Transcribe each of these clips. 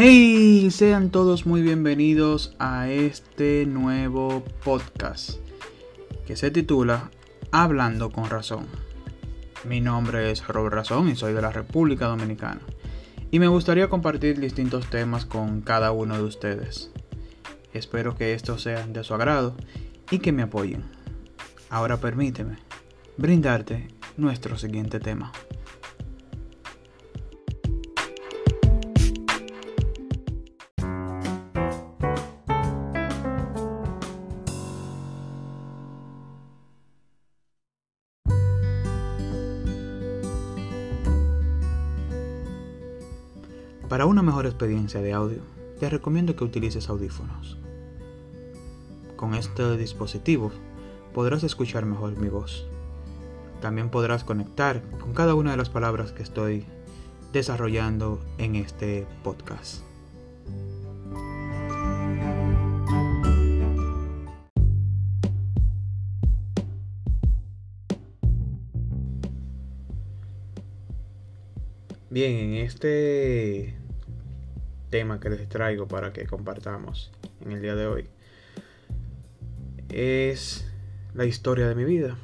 Hey, sean todos muy bienvenidos a este nuevo podcast que se titula Hablando con Razón. Mi nombre es Robert Razón y soy de la República Dominicana. Y me gustaría compartir distintos temas con cada uno de ustedes. Espero que estos sean de su agrado y que me apoyen. Ahora permíteme brindarte nuestro siguiente tema. Una mejor experiencia de audio, te recomiendo que utilices audífonos. Con este dispositivo podrás escuchar mejor mi voz. También podrás conectar con cada una de las palabras que estoy desarrollando en este podcast. Bien, en este tema que les traigo para que compartamos en el día de hoy es la historia de mi vida.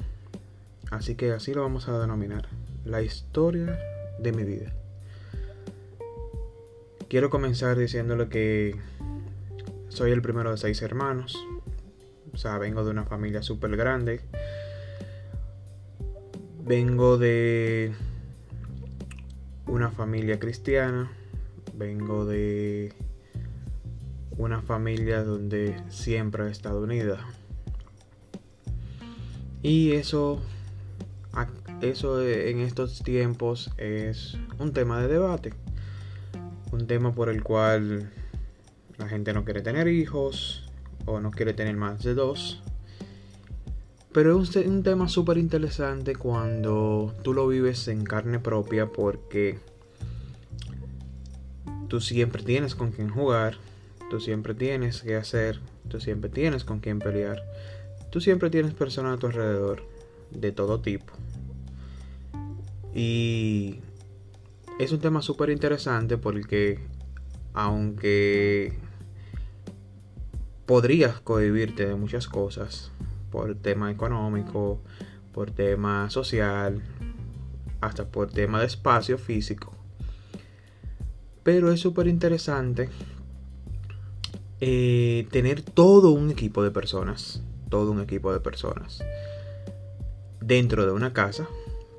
Así que así lo vamos a denominar, la historia de mi vida. Quiero comenzar diciéndole que soy el primero de seis hermanos. O sea, vengo de una familia súper grande. Vengo de una familia cristiana, vengo de una familia donde siempre he estado unida. Y eso, eso en estos tiempos es un tema de debate. Un tema por el cual la gente no quiere tener hijos o no quiere tener más de dos. Pero es un, tema súper interesante cuando tú lo vives en carne propia porque tú siempre tienes con quien jugar, tú siempre tienes que hacer, tú siempre tienes con quien pelear, tú siempre tienes personas a tu alrededor de todo tipo. Y es un tema súper interesante porque aunque podrías cohibirte de muchas cosas, por tema económico, por tema social, hasta por tema de espacio físico. Pero es súper interesante eh, tener todo un equipo de personas, todo un equipo de personas dentro de una casa,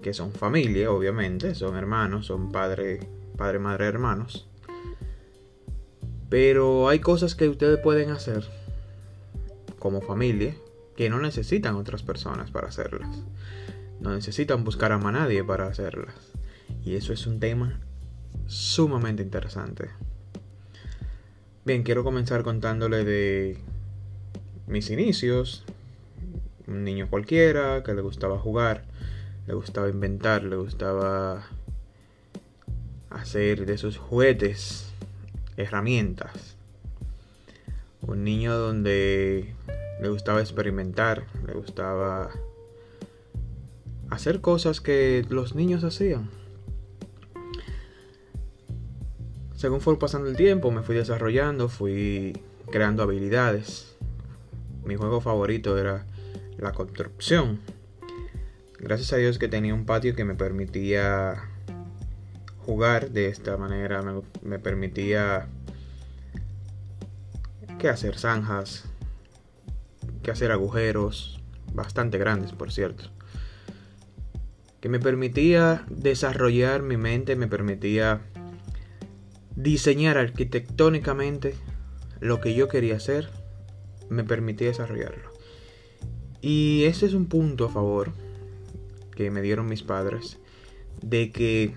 que son familia, obviamente, son hermanos, son padre, padre, madre, hermanos. Pero hay cosas que ustedes pueden hacer como familia que no necesitan otras personas para hacerlas. No necesitan buscar a nadie para hacerlas. Y eso es un tema sumamente interesante. Bien, quiero comenzar contándole de mis inicios. Un niño cualquiera que le gustaba jugar, le gustaba inventar, le gustaba hacer de sus juguetes herramientas. Un niño donde le gustaba experimentar, le gustaba hacer cosas que los niños hacían. Según fue pasando el tiempo, me fui desarrollando, fui creando habilidades. Mi juego favorito era la construcción. Gracias a Dios que tenía un patio que me permitía jugar de esta manera, me, permitía que hacer zanjas, que hacer agujeros bastante grandes, por cierto. Que me permitía desarrollar mi mente, me permitía diseñar arquitectónicamente lo que yo quería hacer, me permitía desarrollarlo. Y ese es un punto a favor que me dieron mis padres, de que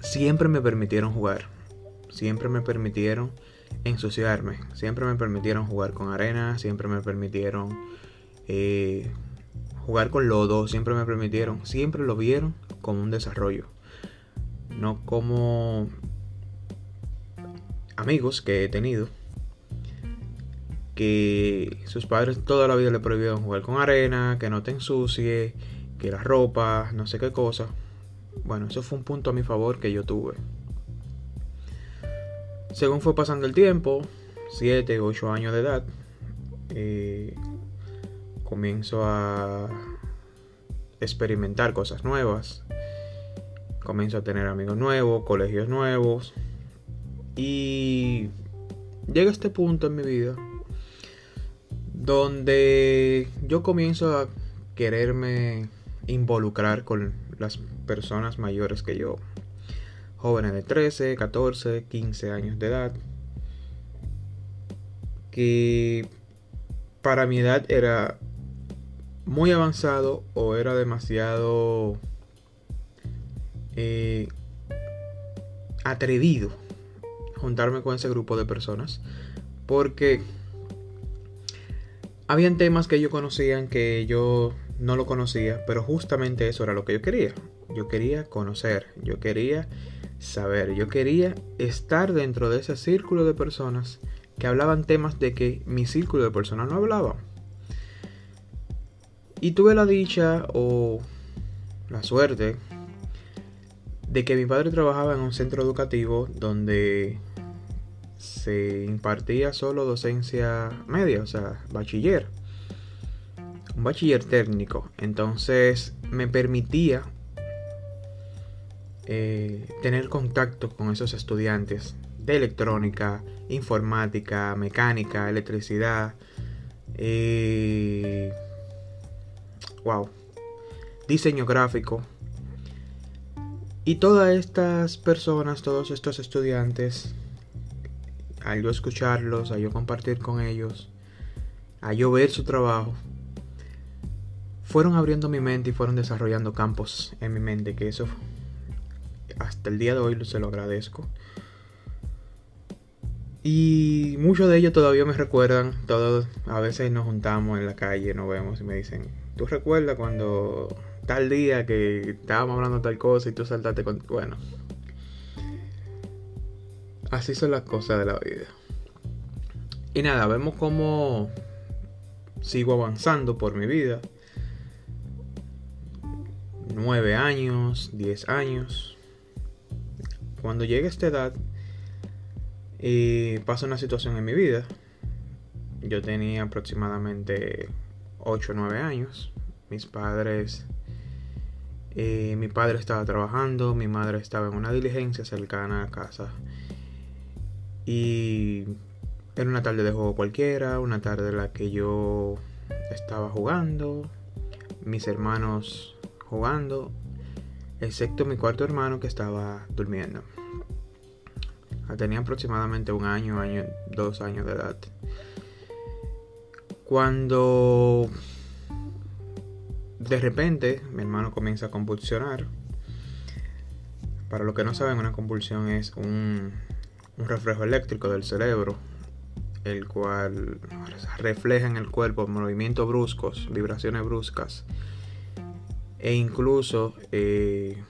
siempre me permitieron jugar, siempre me permitieron ensuciarme. Siempre me permitieron jugar con arena, siempre me permitieron eh, jugar con lodo, siempre me permitieron, siempre lo vieron como un desarrollo. No como amigos que he tenido que sus padres toda la vida le prohibieron jugar con arena, que no te ensucie, que la ropa, no sé qué cosa. Bueno, eso fue un punto a mi favor que yo tuve. Según fue pasando el tiempo, 7, 8 años de edad, eh, comienzo a experimentar cosas nuevas, comienzo a tener amigos nuevos, colegios nuevos y llega este punto en mi vida donde yo comienzo a quererme involucrar con las personas mayores que yo, jóvenes de 13, 14, 15 años de edad, que para mi edad era muy avanzado o era demasiado eh, atrevido juntarme con ese grupo de personas porque habían temas que ellos conocían que yo no lo conocía, pero justamente eso era lo que yo quería. Yo quería conocer, yo quería saber, yo quería estar dentro de ese círculo de personas que hablaban temas de que mi círculo de personas no hablaba. Y tuve la dicha o la suerte de que mi padre trabajaba en un centro educativo donde se impartía solo docencia media, o sea, bachiller. Un bachiller técnico. Entonces me permitía eh, tener contacto con esos estudiantes de electrónica, informática, mecánica, electricidad. Eh, wow. Diseño gráfico. Y todas estas personas, todos estos estudiantes, al yo escucharlos, a yo compartir con ellos, a yo ver su trabajo, fueron abriendo mi mente y fueron desarrollando campos en mi mente, que eso hasta el día de hoy se lo agradezco. Y muchos de ellos todavía me recuerdan, todos a veces nos juntamos en la calle, nos vemos y me dicen, ¿tú recuerdas cuando tal día que estábamos hablando tal cosa y tú saltaste con... Bueno, así son las cosas de la vida. Y nada, vemos cómo sigo avanzando por mi vida. Nueve años, diez años. Cuando llegue a esta edad, y pasa una situación en mi vida. Yo tenía aproximadamente 8 o 9 años. Mis padres... Eh, mi padre estaba trabajando, mi madre estaba en una diligencia cercana a casa. Y era una tarde de juego cualquiera, una tarde en la que yo estaba jugando, mis hermanos jugando, excepto mi cuarto hermano que estaba durmiendo. Tenía aproximadamente un año, año, dos años de edad. Cuando de repente mi hermano comienza a convulsionar. Para los que no saben, una convulsión es un, un reflejo eléctrico del cerebro, el cual refleja en el cuerpo movimientos bruscos, vibraciones bruscas, e incluso eh,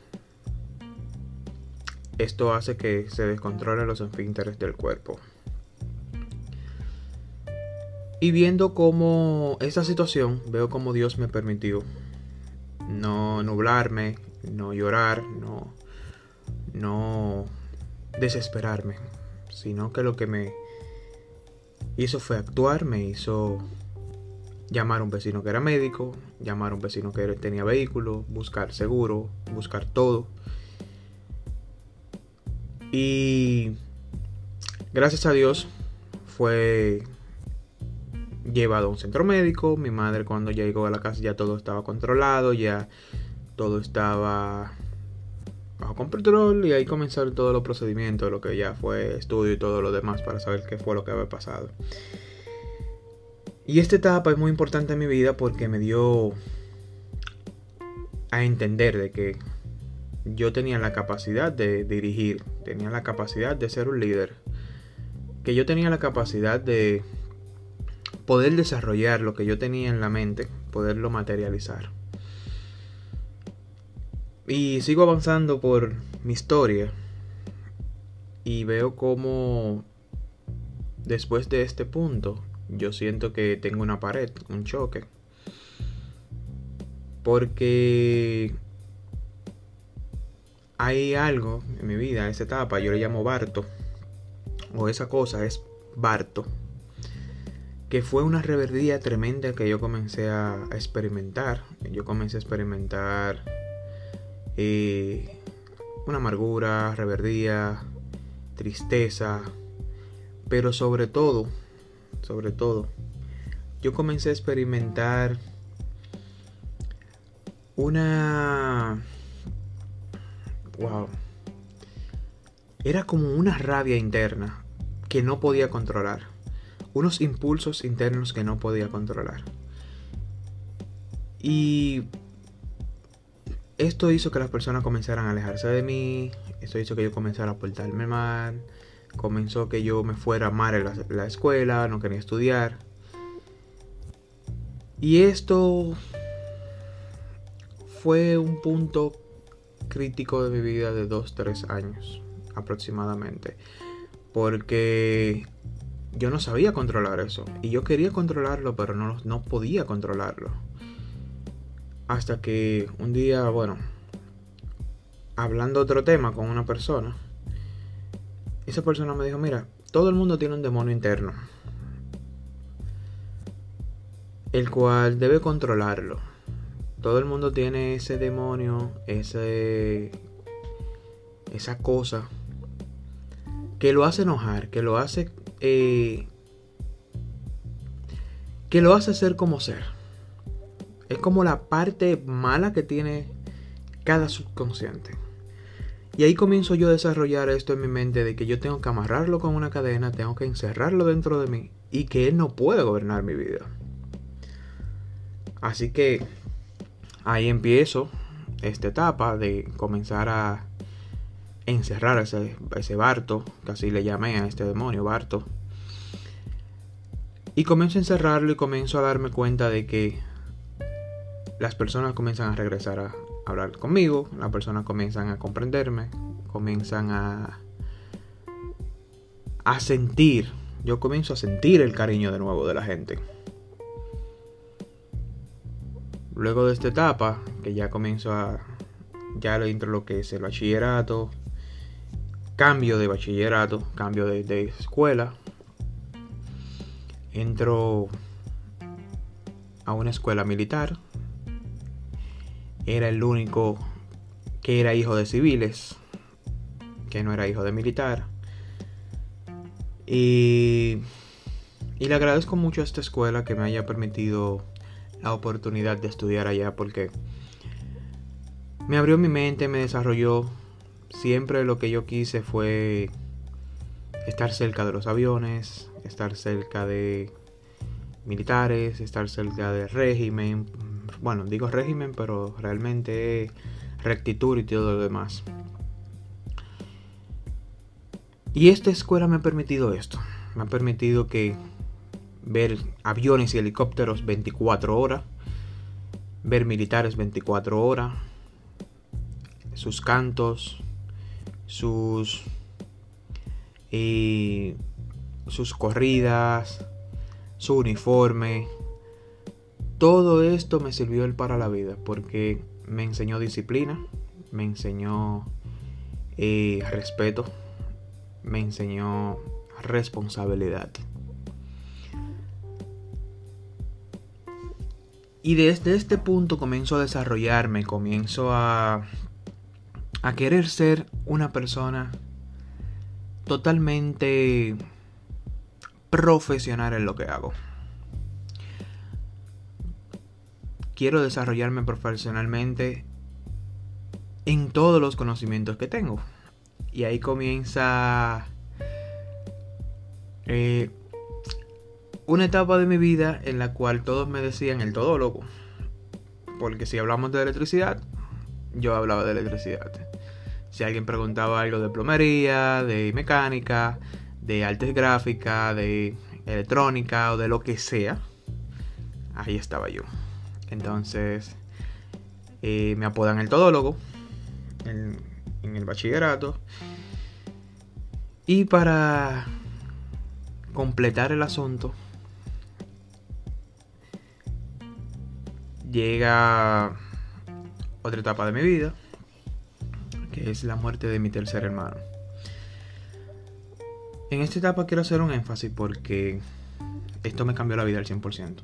esto hace que se descontrole los esfínteres del cuerpo. Y viendo cómo esa situación, veo cómo Dios me permitió no nublarme, no llorar, no, no desesperarme, sino que lo que me hizo fue actuar, me hizo llamar a un vecino que era médico, llamar a un vecino que tenía vehículo, buscar seguro, buscar todo y gracias a Dios fue llevado a un centro médico. Mi madre cuando llegó a la casa ya todo estaba controlado, ya todo estaba bajo control y ahí comenzaron todos los procedimientos, lo que ya fue estudio y todo lo demás para saber qué fue lo que había pasado. Y esta etapa es muy importante en mi vida porque me dio a entender de que yo tenía la capacidad de dirigir, tenía la capacidad de ser un líder, que yo tenía la capacidad de poder desarrollar lo que yo tenía en la mente, poderlo materializar. Y sigo avanzando por mi historia y veo como después de este punto yo siento que tengo una pared, un choque. Porque hay algo en mi vida, esa etapa, yo le llamo Barto, o esa cosa es Barto, que fue una reverdía tremenda que yo comencé a, experimentar. Yo comencé a experimentar eh, una amargura, reverdía, tristeza, pero sobre todo, sobre todo, yo comencé a experimentar una... Wow. Era como una rabia interna que no podía controlar. Unos impulsos internos que no podía controlar. Y esto hizo que las personas comenzaran a alejarse de mí. Esto hizo que yo comenzara a portarme mal. Comenzó que yo me fuera mal en la, la escuela, no quería estudiar. Y esto fue un punto crítico de mi vida de 2-3 años aproximadamente. Porque yo no sabía controlar eso. Y yo quería controlarlo, pero no, no podía controlarlo. Hasta que un día, bueno, hablando otro tema con una persona, esa persona me dijo, mira, todo el mundo tiene un demonio interno. El cual debe controlarlo. Todo el mundo tiene ese demonio, ese, esa cosa que lo hace enojar, que lo hace... Eh, que lo hace ser como ser. Es como la parte mala que tiene cada subconsciente. Y ahí comienzo yo a desarrollar esto en mi mente de que yo tengo que amarrarlo con una cadena, tengo que encerrarlo dentro de mí y que él no puede gobernar mi vida. Así que ahí empiezo esta etapa de comenzar a encerrar ese, ese Barto, que así le llamé a este demonio, Barto. Y comienzo a encerrarlo y comienzo a darme cuenta de que las personas comienzan a regresar a hablar conmigo, las personas comienzan a comprenderme, comienzan a, a sentir, yo comienzo a sentir el cariño de nuevo de la gente. Luego de esta etapa, que ya comienzo a, ya entro lo que es el bachillerato, cambio de bachillerato, cambio de, de escuela, entro a una escuela militar, era el único que era hijo de civiles, que no era hijo de militar. Y, y le agradezco mucho a esta escuela que me haya permitido la oportunidad de estudiar allá porque me abrió mi mente, me desarrolló. Siempre lo que yo quise fue estar cerca de los aviones, estar cerca de militares, estar cerca del régimen, bueno, digo régimen, pero realmente rectitud y todo lo demás. Y esta escuela me ha permitido esto. Me ha permitido que ver aviones y helicópteros 24 horas, ver militares 24 horas, sus cantos, sus y sus corridas, su uniforme, todo esto me sirvió para la vida porque me enseñó disciplina, me enseñó eh, respeto, me enseñó responsabilidad. Y desde este punto comienzo a desarrollarme, comienzo a, a querer ser una persona totalmente profesional en lo que hago. Quiero desarrollarme profesionalmente en todos los conocimientos que tengo. Y ahí comienza eh, una etapa de mi vida en la cual todos me decían el todólogo. Porque si hablamos de electricidad, yo hablaba de electricidad. Si alguien preguntaba algo de plomería, de mecánica, de artes gráficas, de electrónica o de lo que sea, ahí estaba yo. Entonces, eh, me apodan el todólogo en, en el bachillerato. Y para completar el asunto, llega otra etapa de mi vida, que es la muerte de mi tercer hermano. En esta etapa quiero hacer un énfasis porque esto me cambió la vida al 100%.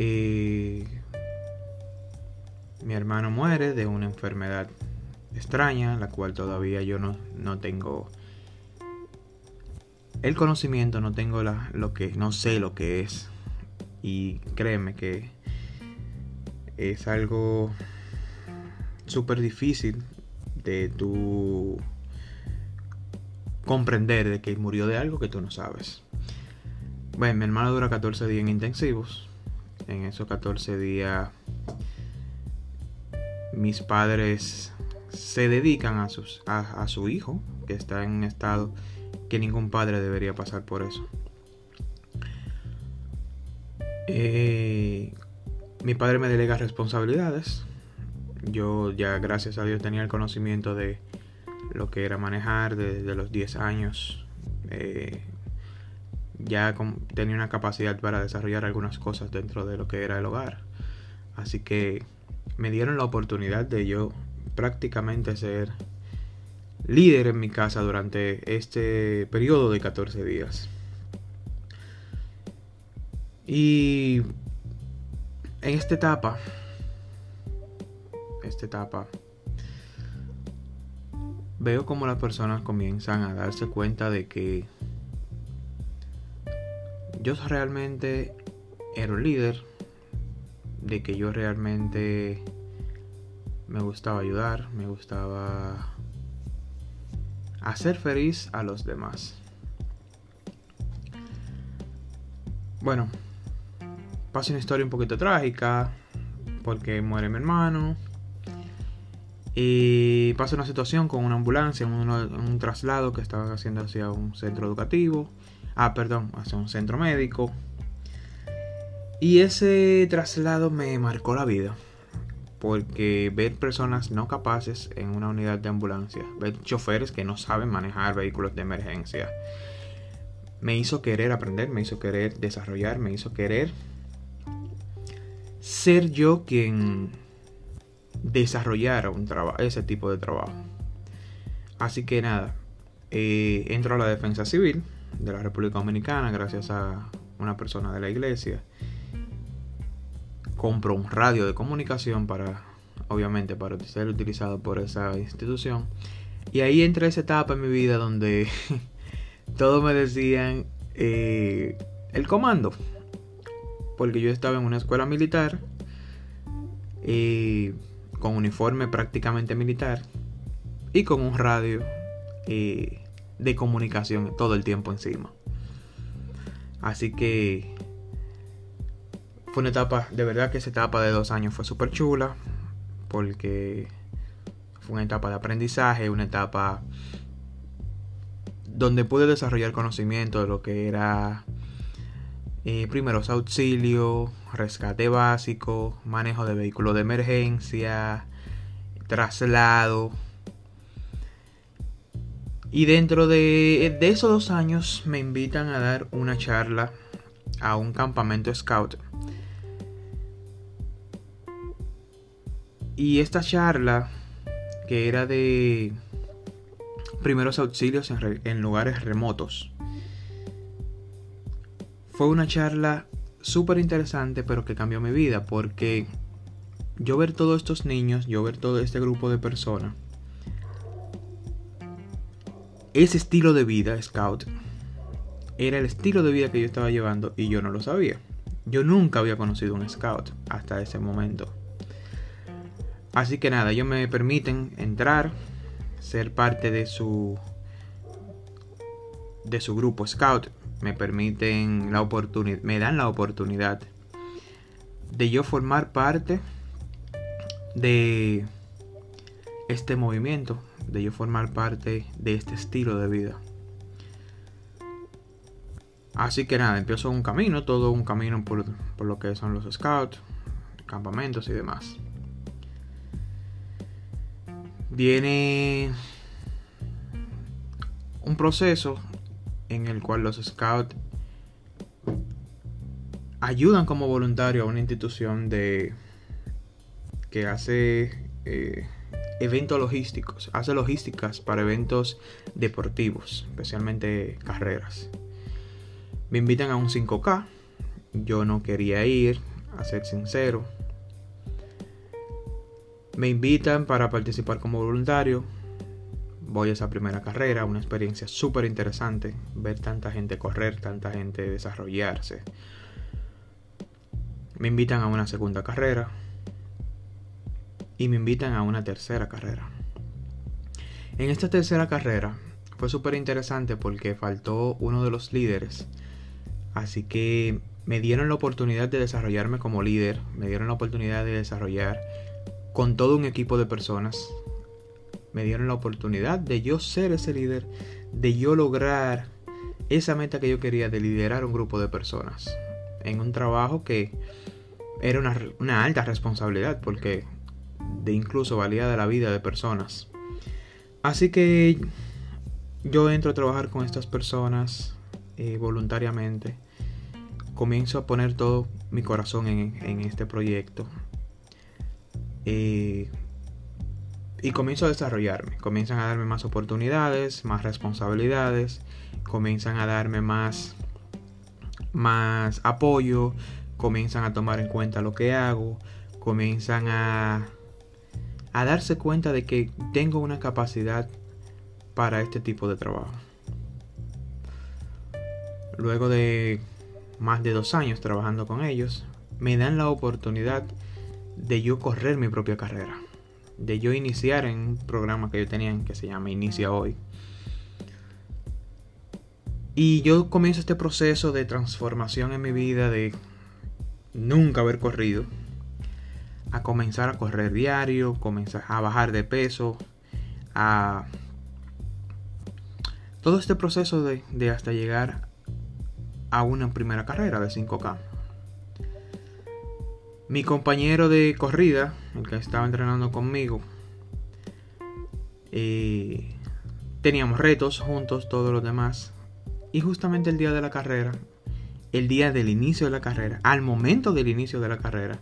Eh, mi hermano muere de una enfermedad extraña, la cual todavía yo no, no tengo el conocimiento, no tengo la, lo que, no sé lo que es. Y créeme que es algo súper difícil de tu comprender de que murió de algo que tú no sabes. Bueno, mi hermano dura 14 días en intensivos. En esos 14 días mis padres se dedican a, sus, a, su hijo, que está en un estado que ningún padre debería pasar por eso. Eh, mi padre me delega responsabilidades. Yo ya gracias a Dios tenía el conocimiento de lo que era manejar desde los 10 años. Eh, ya tenía una capacidad para desarrollar algunas cosas dentro de lo que era el hogar. Así que me dieron la oportunidad de yo prácticamente ser líder en mi casa durante este periodo de 14 días. Y en esta etapa, esta etapa, veo como las personas comienzan a darse cuenta de que yo realmente era un líder, de que yo realmente me gustaba ayudar, me gustaba hacer feliz a los demás. Bueno, pasa una historia un poquito trágica porque muere mi hermano y pasa una situación con una ambulancia en un, traslado que estaban haciendo hacia un centro educativo, ah, perdón, hacia un centro médico. Y ese traslado me marcó la vida porque ver personas no capaces en una unidad de ambulancia, ver choferes que no saben manejar vehículos de emergencia, me hizo querer aprender, me hizo querer desarrollar, me hizo querer ser yo quien desarrollara un ese tipo de trabajo. Así que nada, eh, entro a la defensa civil de la República Dominicana gracias a una persona de la iglesia compro un radio de comunicación para, obviamente, para ser utilizado por esa institución. Y ahí entra esa etapa en mi vida donde todos me decían eh, el comando. Porque yo estaba en una escuela militar con uniforme prácticamente militar y con un radio de comunicación todo el tiempo encima. Así que fue una etapa, de verdad que esa etapa de dos años fue súper chula, porque fue una etapa de aprendizaje, una etapa donde pude desarrollar conocimiento de lo que era eh, primeros auxilios, rescate básico, manejo de vehículos de emergencia, traslado. Y dentro de, esos dos años me invitan a dar una charla a un campamento scout. Y esta charla, que era de primeros auxilios en, lugares remotos, fue una charla súper interesante, pero que cambió mi vida, porque yo ver todos estos niños, yo ver todo este grupo de personas, ese estilo de vida, Scout, era el estilo de vida que yo estaba llevando y yo no lo sabía. Yo nunca había conocido un Scout hasta ese momento. Así que nada, ellos me permiten entrar, ser parte de su de su grupo scout, me permiten la oportunidad, me dan la oportunidad de yo formar parte de este movimiento, de yo formar parte de este estilo de vida. Así que nada, empiezo un camino, todo un camino por, por lo que son los scouts, campamentos y demás viene un proceso en el cual los scouts ayudan como voluntario a una institución de que hace eh, eventos logísticos, hace logísticas para eventos deportivos, especialmente carreras. Me invitan a un 5K, yo no quería ir, a ser sincero. Me invitan para participar como voluntario. Voy a esa primera carrera, una experiencia súper interesante, ver tanta gente correr, tanta gente desarrollarse. Me invitan a una segunda carrera, y me invitan a una tercera carrera. En esta tercera carrera fue súper interesante porque faltó uno de los líderes, así que me dieron la oportunidad de desarrollarme como líder, me dieron la oportunidad de desarrollar con todo un equipo de personas, me dieron la oportunidad de yo ser ese líder, de yo lograr esa meta que yo quería de liderar un grupo de personas en un trabajo que era una, una alta responsabilidad porque de incluso valía de la vida de personas. Así que yo entro a trabajar con estas personas eh, voluntariamente. Comienzo a poner todo mi corazón en, este proyecto. Eh, y comienzo a desarrollarme. Comienzan a darme más oportunidades, más responsabilidades. Comienzan a darme más, más apoyo. Comienzan a tomar en cuenta lo que hago. Comienzan a a darse cuenta de que tengo una capacidad para este tipo de trabajo. Luego de más de dos años trabajando con ellos, me dan la oportunidad de yo correr mi propia carrera. De yo iniciar en un programa que yo tenía que se llama Inicia Hoy. Y yo comienzo este proceso de transformación en mi vida de nunca haber corrido a comenzar a correr diario, comenzar a bajar de peso, a todo este proceso de, hasta llegar a una primera carrera de 5K. Mi compañero de corrida, el que estaba entrenando conmigo, eh, teníamos retos juntos, todos los demás. Y justamente el día de la carrera, el día del inicio de la carrera, al momento del inicio de la carrera,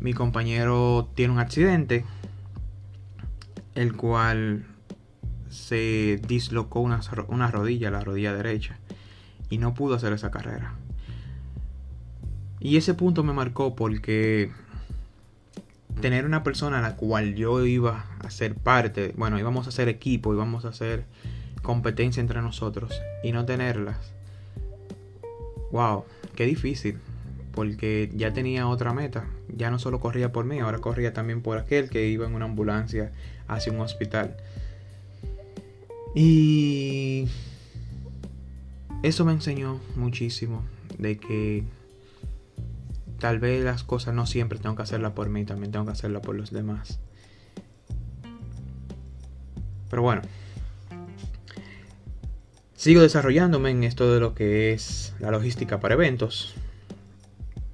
mi compañero tiene un accidente, el cual se dislocó una, una, rodilla, la rodilla derecha, y no pudo hacer esa carrera. Y ese punto me marcó porque tener una persona a la cual yo iba a ser parte, bueno, íbamos a ser equipo, íbamos a hacer competencia entre nosotros, y no tenerlas, wow, qué difícil porque ya tenía otra meta. Ya no solo corría por mí, ahora corría también por aquel que iba en una ambulancia hacia un hospital. Y eso me enseñó muchísimo de que tal vez las cosas no siempre tengo que hacerlas por mí, también tengo que hacerlas por los demás. Pero bueno, sigo desarrollándome en esto de lo que es la logística para eventos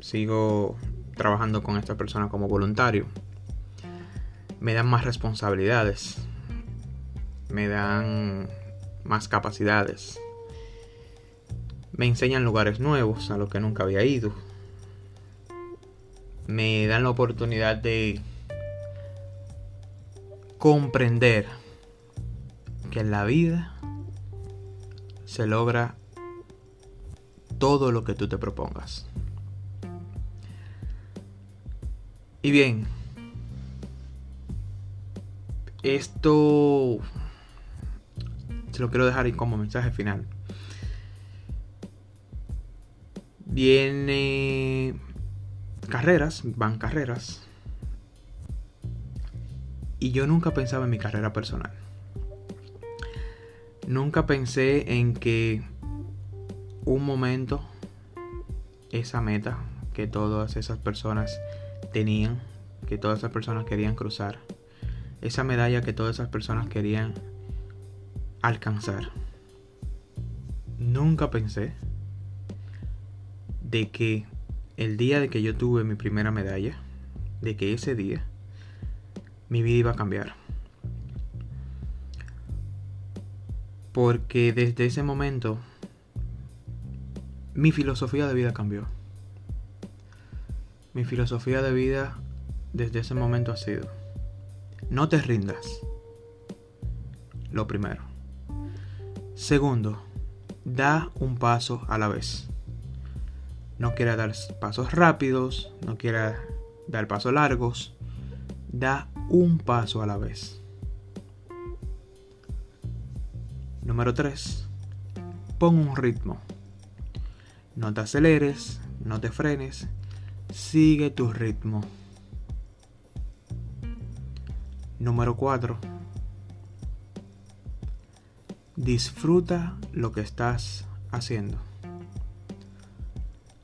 sigo trabajando con esta persona como voluntario. Me dan más responsabilidades. Me dan más capacidades. Me enseñan lugares nuevos a los que nunca había ido. Me dan la oportunidad de comprender que en la vida se logra todo lo que tú te propongas. Y bien, esto se lo quiero dejar como mensaje final. Viene carreras, van carreras. Y yo nunca pensaba en mi carrera personal. Nunca pensé en que un momento, esa meta que todas esas personas tenían, que todas esas personas querían cruzar. Esa medalla que todas esas personas querían alcanzar. Nunca pensé de que el día de que yo tuve mi primera medalla, de que ese día mi vida iba a cambiar. Porque desde ese momento mi filosofía de vida cambió. Mi filosofía de vida desde ese momento ha sido, No te rindas. Lo primero. Segundo, da un paso a la vez. No quieras dar pasos rápidos, no quieras dar pasos largos. Da un paso a la vez. Número 3. Pon un ritmo. No te aceleres, no te frenes, sigue tu ritmo. Número 4. Disfruta lo que estás haciendo.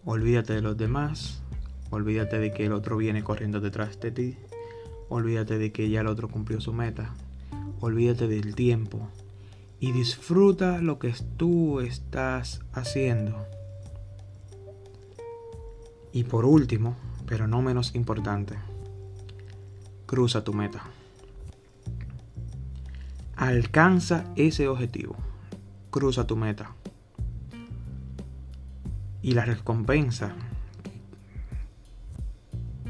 Olvídate de los demás, olvídate de que el otro viene corriendo detrás de ti, olvídate de que ya el otro cumplió su meta, olvídate del tiempo y disfruta lo que tú estás haciendo. Y por último, pero no menos importante, cruza tu meta. Alcanza ese objetivo. Cruza tu meta. Y la recompensa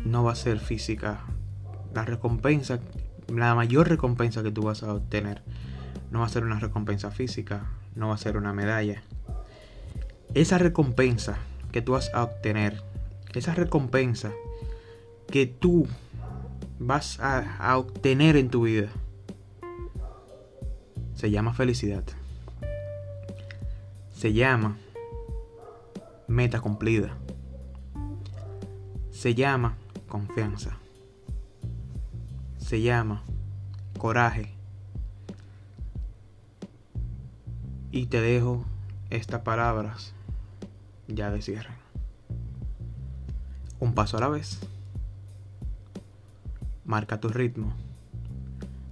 no va a ser física. La recompensa, la mayor recompensa que tú vas a obtener, no va a ser una recompensa física, no va a ser una medalla. Esa recompensa que tú vas a obtener esa recompensa que tú vas a, obtener en tu vida se llama felicidad. Se llama meta cumplida. Se llama confianza. Se llama coraje. Y te dejo estas palabras ya de cierre un paso a la vez. Marca tu ritmo,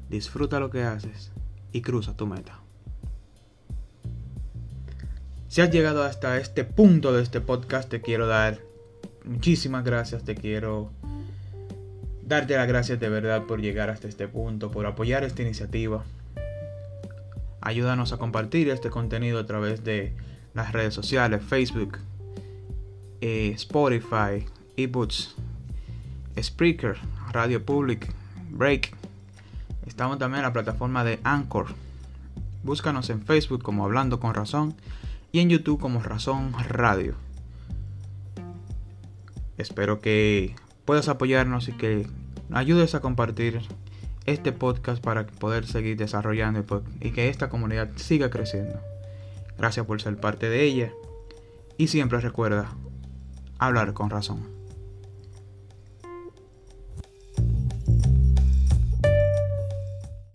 disfruta lo que haces y cruza tu meta. Si has llegado hasta este punto de este podcast, te quiero dar muchísimas gracias, te quiero darte las gracias de verdad por llegar hasta este punto, por apoyar esta iniciativa. Ayúdanos a compartir este contenido a través de las redes sociales, Facebook, eh, Spotify, eBooks, Spreaker, Radio Public, Break. Estamos también en la plataforma de Anchor. Búscanos en Facebook como Hablando con Razón y en YouTube como Razón Radio. Espero que puedas apoyarnos y que ayudes a compartir este podcast para poder seguir desarrollando y que esta comunidad siga creciendo. Gracias por ser parte de ella y siempre recuerda hablar con razón.